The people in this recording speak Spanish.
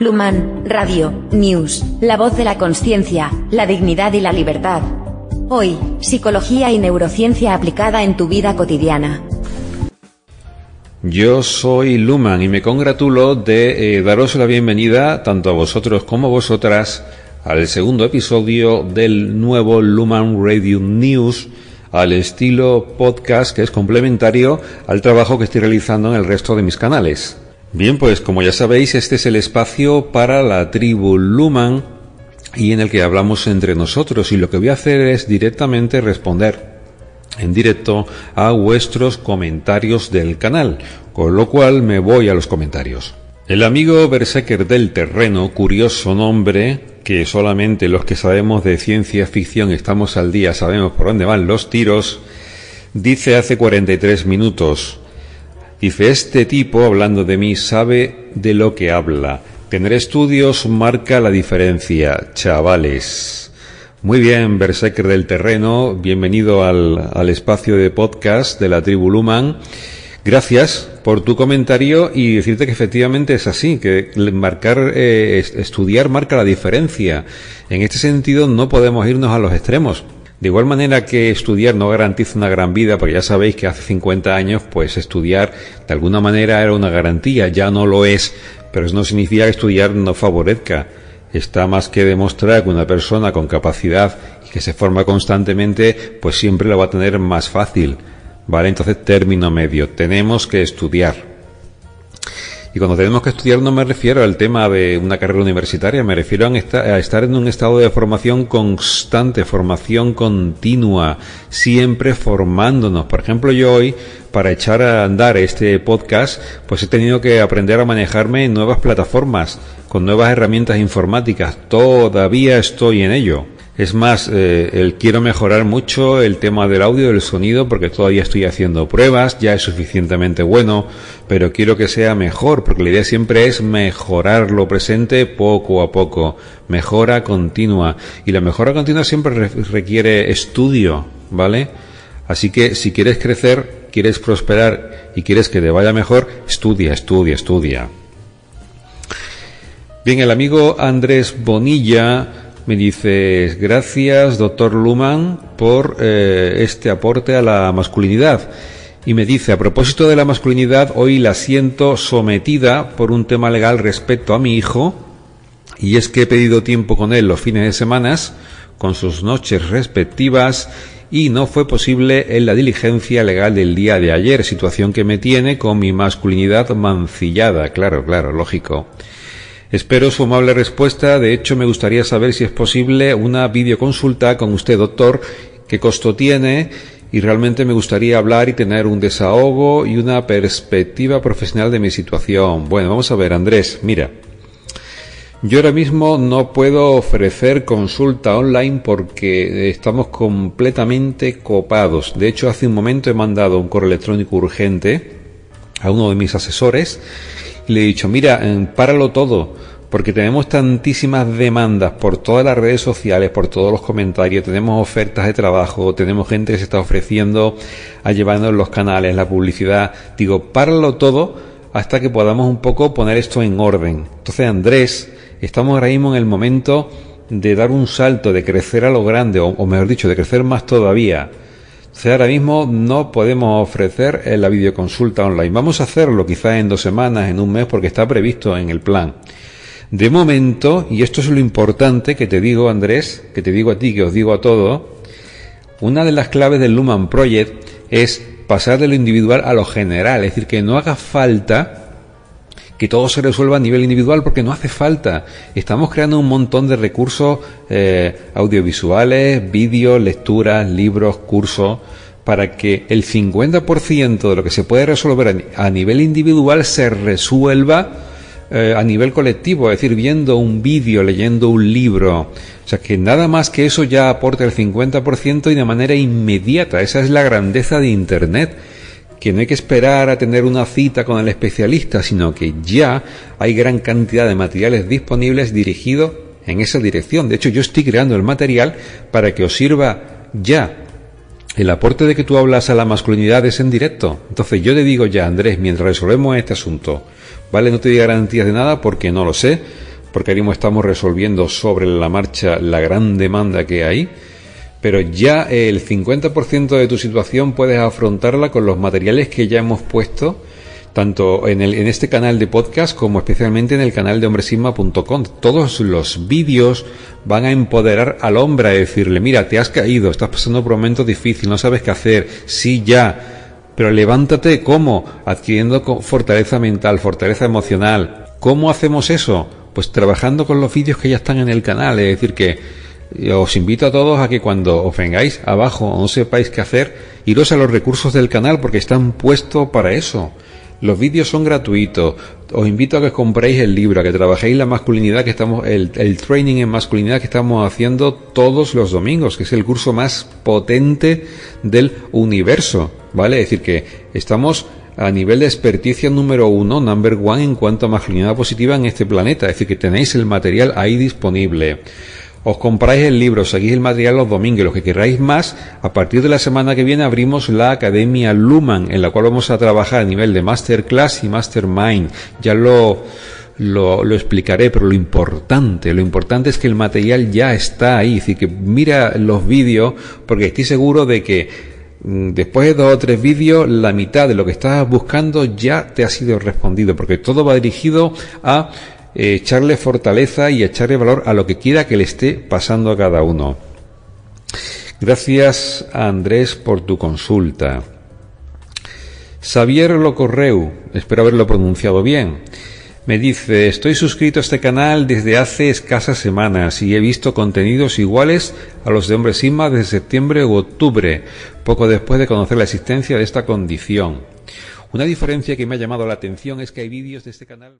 Luman, Radio, News, la voz de la conciencia, la dignidad y la libertad. Hoy, psicología y neurociencia aplicada en tu vida cotidiana. Yo soy Luman y me congratulo de eh, daros la bienvenida tanto a vosotros como a vosotras al segundo episodio del nuevo Luman Radio News al estilo podcast que es complementario al trabajo que estoy realizando en el resto de mis canales. Bien, pues como ya sabéis, este es el espacio para la tribu Luman y en el que hablamos entre nosotros y lo que voy a hacer es directamente responder en directo a vuestros comentarios del canal, con lo cual me voy a los comentarios. El amigo Berserker del Terreno, curioso nombre, que solamente los que sabemos de ciencia ficción estamos al día, sabemos por dónde van los tiros, dice hace 43 minutos, Dice, este tipo, hablando de mí, sabe de lo que habla. Tener estudios marca la diferencia, chavales. Muy bien, Berserker del Terreno, bienvenido al, al espacio de podcast de la tribu Luman. Gracias por tu comentario y decirte que efectivamente es así, que marcar, eh, estudiar marca la diferencia. En este sentido no podemos irnos a los extremos. De igual manera que estudiar no garantiza una gran vida, porque ya sabéis que hace 50 años, pues estudiar de alguna manera era una garantía, ya no lo es, pero eso no significa que estudiar no favorezca. Está más que demostrar que una persona con capacidad y que se forma constantemente, pues siempre lo va a tener más fácil. ¿Vale? Entonces, término medio. Tenemos que estudiar. Y cuando tenemos que estudiar no me refiero al tema de una carrera universitaria, me refiero a, estar en un estado de formación constante, formación continua, siempre formándonos. Por ejemplo, yo hoy, para echar a andar este podcast, pues he tenido que aprender a manejarme en nuevas plataformas, con nuevas herramientas informáticas. Todavía estoy en ello. Es más, eh, el quiero mejorar mucho el tema del audio, del sonido, porque todavía estoy haciendo pruebas, ya es suficientemente bueno, pero quiero que sea mejor, porque la idea siempre es mejorar lo presente poco a poco, mejora continua. Y la mejora continua siempre requiere estudio, ¿vale? Así que si quieres crecer, quieres prosperar y quieres que te vaya mejor, estudia, estudia, estudia. Bien, el amigo Andrés Bonilla me dices, gracias, doctor Luman, por eh, este aporte a la masculinidad. Y me dice, a propósito de la masculinidad, hoy la siento sometida por un tema legal respecto a mi hijo, y es que he pedido tiempo con él los fines de semanas, con sus noches respectivas, y no fue posible en la diligencia legal del día de ayer, situación que me tiene con mi masculinidad mancillada, claro, claro, lógico. Espero su amable respuesta. De hecho, me gustaría saber si es posible una videoconsulta con usted, doctor, qué costo tiene y realmente me gustaría hablar y tener un desahogo y una perspectiva profesional de mi situación. Bueno, vamos a ver, Andrés, mira. Yo ahora mismo no puedo ofrecer consulta online porque estamos completamente copados. De hecho, hace un momento he mandado un correo electrónico urgente a uno de mis asesores le he dicho, mira, páralo todo, porque tenemos tantísimas demandas por todas las redes sociales, por todos los comentarios, tenemos ofertas de trabajo, tenemos gente que se está ofreciendo a llevarnos los canales, la publicidad. Digo, páralo todo hasta que podamos un poco poner esto en orden. Entonces, Andrés, estamos ahora mismo en el momento de dar un salto, de crecer a lo grande, o, o mejor dicho, de crecer más todavía ahora mismo no podemos ofrecer eh, la videoconsulta online. Vamos a hacerlo quizás en dos semanas, en un mes, porque está previsto en el plan. De momento, y esto es lo importante que te digo, Andrés, que te digo a ti, que os digo a todos, una de las claves del Luman Project es pasar de lo individual a lo general, es decir, que no haga falta que todo se resuelva a nivel individual porque no hace falta. Estamos creando un montón de recursos eh, audiovisuales, vídeos, lecturas, libros, cursos, para que el 50% de lo que se puede resolver a nivel individual se resuelva eh, a nivel colectivo, es decir, viendo un vídeo, leyendo un libro. O sea, que nada más que eso ya aporta el 50% y de manera inmediata. Esa es la grandeza de Internet que no hay que esperar a tener una cita con el especialista, sino que ya hay gran cantidad de materiales disponibles dirigidos en esa dirección. De hecho, yo estoy creando el material para que os sirva ya. El aporte de que tú hablas a la masculinidad es en directo. Entonces yo te digo ya, Andrés, mientras resolvemos este asunto, ¿vale? No te doy garantías de nada porque no lo sé, porque ahora mismo estamos resolviendo sobre la marcha la gran demanda que hay, pero ya el 50% de tu situación puedes afrontarla con los materiales que ya hemos puesto tanto en, el, en este canal de podcast como especialmente en el canal de hombresigma.com. Todos los vídeos van a empoderar al hombre a decirle, mira, te has caído, estás pasando por un momento difícil, no sabes qué hacer, sí ya, pero levántate, ¿cómo? Adquiriendo fortaleza mental, fortaleza emocional. ¿Cómo hacemos eso? Pues trabajando con los vídeos que ya están en el canal, es decir, que os invito a todos a que cuando os vengáis abajo o no sepáis qué hacer, iros a los recursos del canal porque están puestos para eso. Los vídeos son gratuitos. Os invito a que compréis el libro, a que trabajéis la masculinidad que estamos, el, el, training en masculinidad que estamos haciendo todos los domingos, que es el curso más potente del universo, ¿vale? Es decir, que estamos a nivel de experticia número uno, number one, en cuanto a masculinidad positiva en este planeta. Es decir, que tenéis el material ahí disponible os compráis el libro, seguís el material los domingos, los que queráis más, a partir de la semana que viene abrimos la Academia Luman, en la cual vamos a trabajar a nivel de Masterclass y Mastermind. Ya lo, lo, lo, explicaré, pero lo importante, lo importante es que el material ya está ahí, es decir, que mira los vídeos, porque estoy seguro de que mm, después de dos o tres vídeos, la mitad de lo que estabas buscando ya te ha sido respondido, porque todo va dirigido a eh, echarle fortaleza y echarle valor a lo que quiera que le esté pasando a cada uno. Gracias a Andrés por tu consulta. Xavier Locorreu, espero haberlo pronunciado bien. Me dice, estoy suscrito a este canal desde hace escasas semanas y he visto contenidos iguales a los de Hombre Sima desde septiembre u octubre, poco después de conocer la existencia de esta condición. Una diferencia que me ha llamado la atención es que hay vídeos de este canal.